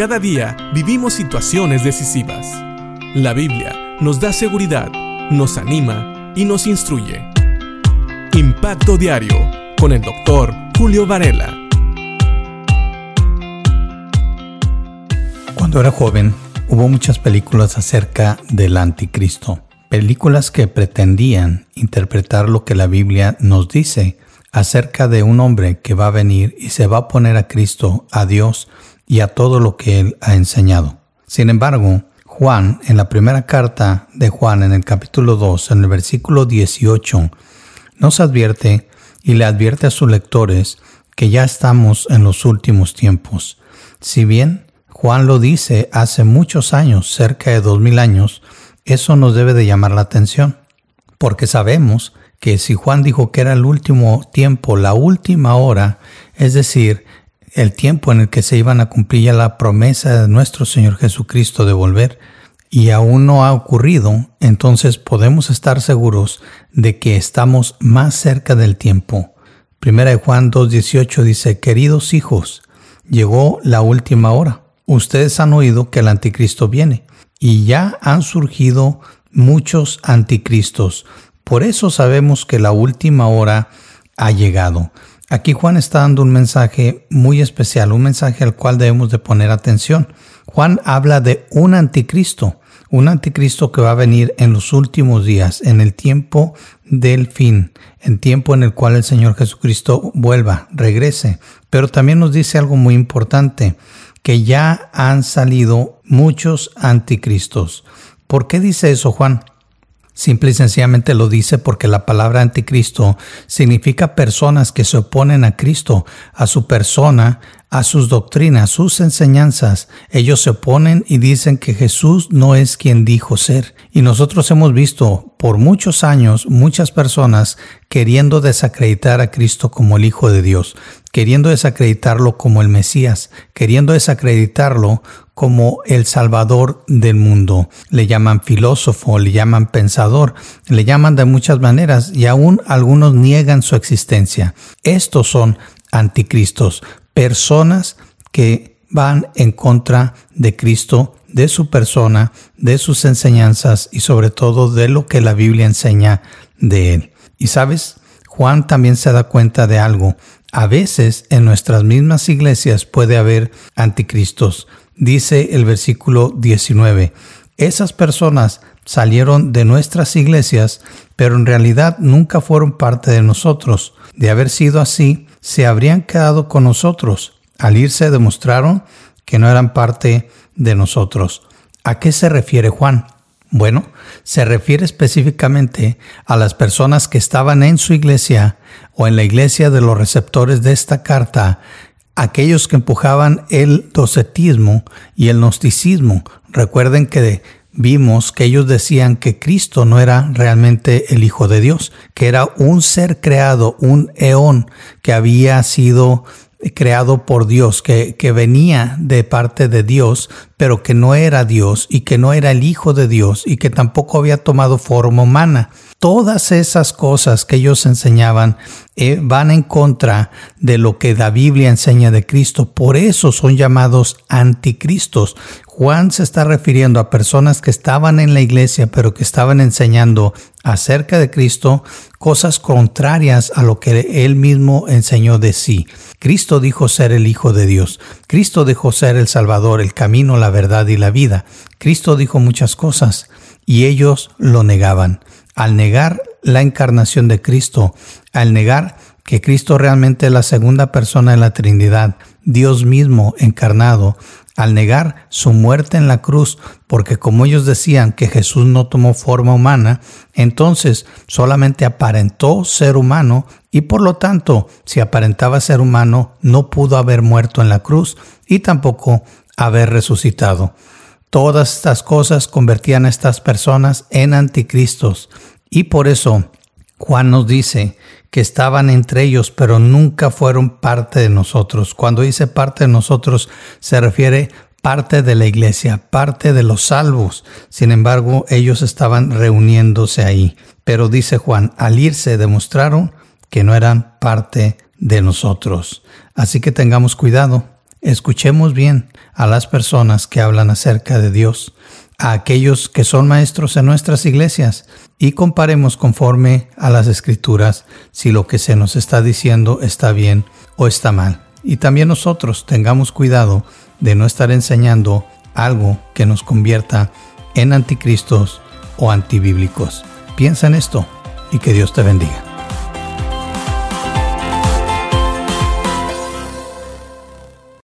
Cada día vivimos situaciones decisivas. La Biblia nos da seguridad, nos anima y nos instruye. Impacto Diario con el doctor Julio Varela. Cuando era joven, hubo muchas películas acerca del anticristo. Películas que pretendían interpretar lo que la Biblia nos dice acerca de un hombre que va a venir y se va a poner a Cristo, a Dios y a todo lo que Él ha enseñado. Sin embargo, Juan, en la primera carta de Juan, en el capítulo 2, en el versículo 18, nos advierte y le advierte a sus lectores que ya estamos en los últimos tiempos. Si bien Juan lo dice hace muchos años, cerca de dos mil años, eso nos debe de llamar la atención, porque sabemos que si Juan dijo que era el último tiempo, la última hora, es decir, el tiempo en el que se iban a cumplir ya la promesa de nuestro Señor Jesucristo de volver, y aún no ha ocurrido, entonces podemos estar seguros de que estamos más cerca del tiempo. Primera de Juan 2.18 dice, queridos hijos, llegó la última hora. Ustedes han oído que el anticristo viene y ya han surgido muchos anticristos. Por eso sabemos que la última hora ha llegado. Aquí Juan está dando un mensaje muy especial, un mensaje al cual debemos de poner atención. Juan habla de un anticristo, un anticristo que va a venir en los últimos días, en el tiempo del fin, en tiempo en el cual el Señor Jesucristo vuelva, regrese. Pero también nos dice algo muy importante, que ya han salido muchos anticristos. ¿Por qué dice eso Juan? Simple y sencillamente lo dice porque la palabra anticristo significa personas que se oponen a Cristo, a su persona, a sus doctrinas, sus enseñanzas. Ellos se oponen y dicen que Jesús no es quien dijo ser. Y nosotros hemos visto por muchos años muchas personas queriendo desacreditar a Cristo como el Hijo de Dios, queriendo desacreditarlo como el Mesías, queriendo desacreditarlo como el Salvador del mundo. Le llaman filósofo, le llaman pensador, le llaman de muchas maneras y aún algunos niegan su existencia. Estos son anticristos, personas que van en contra de Cristo, de su persona, de sus enseñanzas y sobre todo de lo que la Biblia enseña de él. Y sabes, Juan también se da cuenta de algo. A veces en nuestras mismas iglesias puede haber anticristos. Dice el versículo 19, esas personas salieron de nuestras iglesias, pero en realidad nunca fueron parte de nosotros. De haber sido así, se habrían quedado con nosotros. Al irse demostraron que no eran parte de nosotros. ¿A qué se refiere Juan? Bueno, se refiere específicamente a las personas que estaban en su iglesia o en la iglesia de los receptores de esta carta, aquellos que empujaban el docetismo y el gnosticismo. Recuerden que vimos que ellos decían que Cristo no era realmente el Hijo de Dios, que era un ser creado, un eón que había sido creado por Dios, que, que, venía de parte de Dios, pero que no era Dios y que no era el Hijo de Dios y que tampoco había tomado forma humana. Todas esas cosas que ellos enseñaban eh, van en contra de lo que la Biblia enseña de Cristo. Por eso son llamados anticristos. Juan se está refiriendo a personas que estaban en la iglesia, pero que estaban enseñando acerca de Cristo cosas contrarias a lo que él mismo enseñó de sí. Cristo dijo ser el Hijo de Dios. Cristo dijo ser el Salvador, el camino, verdad y la vida. Cristo dijo muchas cosas y ellos lo negaban al negar la encarnación de Cristo, al negar que Cristo realmente es la segunda persona de la Trinidad, Dios mismo encarnado, al negar su muerte en la cruz, porque como ellos decían que Jesús no tomó forma humana, entonces solamente aparentó ser humano y por lo tanto, si aparentaba ser humano, no pudo haber muerto en la cruz y tampoco haber resucitado. Todas estas cosas convertían a estas personas en anticristos y por eso Juan nos dice que estaban entre ellos, pero nunca fueron parte de nosotros. Cuando dice parte de nosotros, se refiere parte de la iglesia, parte de los salvos. Sin embargo, ellos estaban reuniéndose ahí. Pero dice Juan, al irse demostraron que no eran parte de nosotros. Así que tengamos cuidado Escuchemos bien a las personas que hablan acerca de Dios, a aquellos que son maestros en nuestras iglesias y comparemos conforme a las escrituras si lo que se nos está diciendo está bien o está mal. Y también nosotros tengamos cuidado de no estar enseñando algo que nos convierta en anticristos o antibíblicos. Piensa en esto y que Dios te bendiga.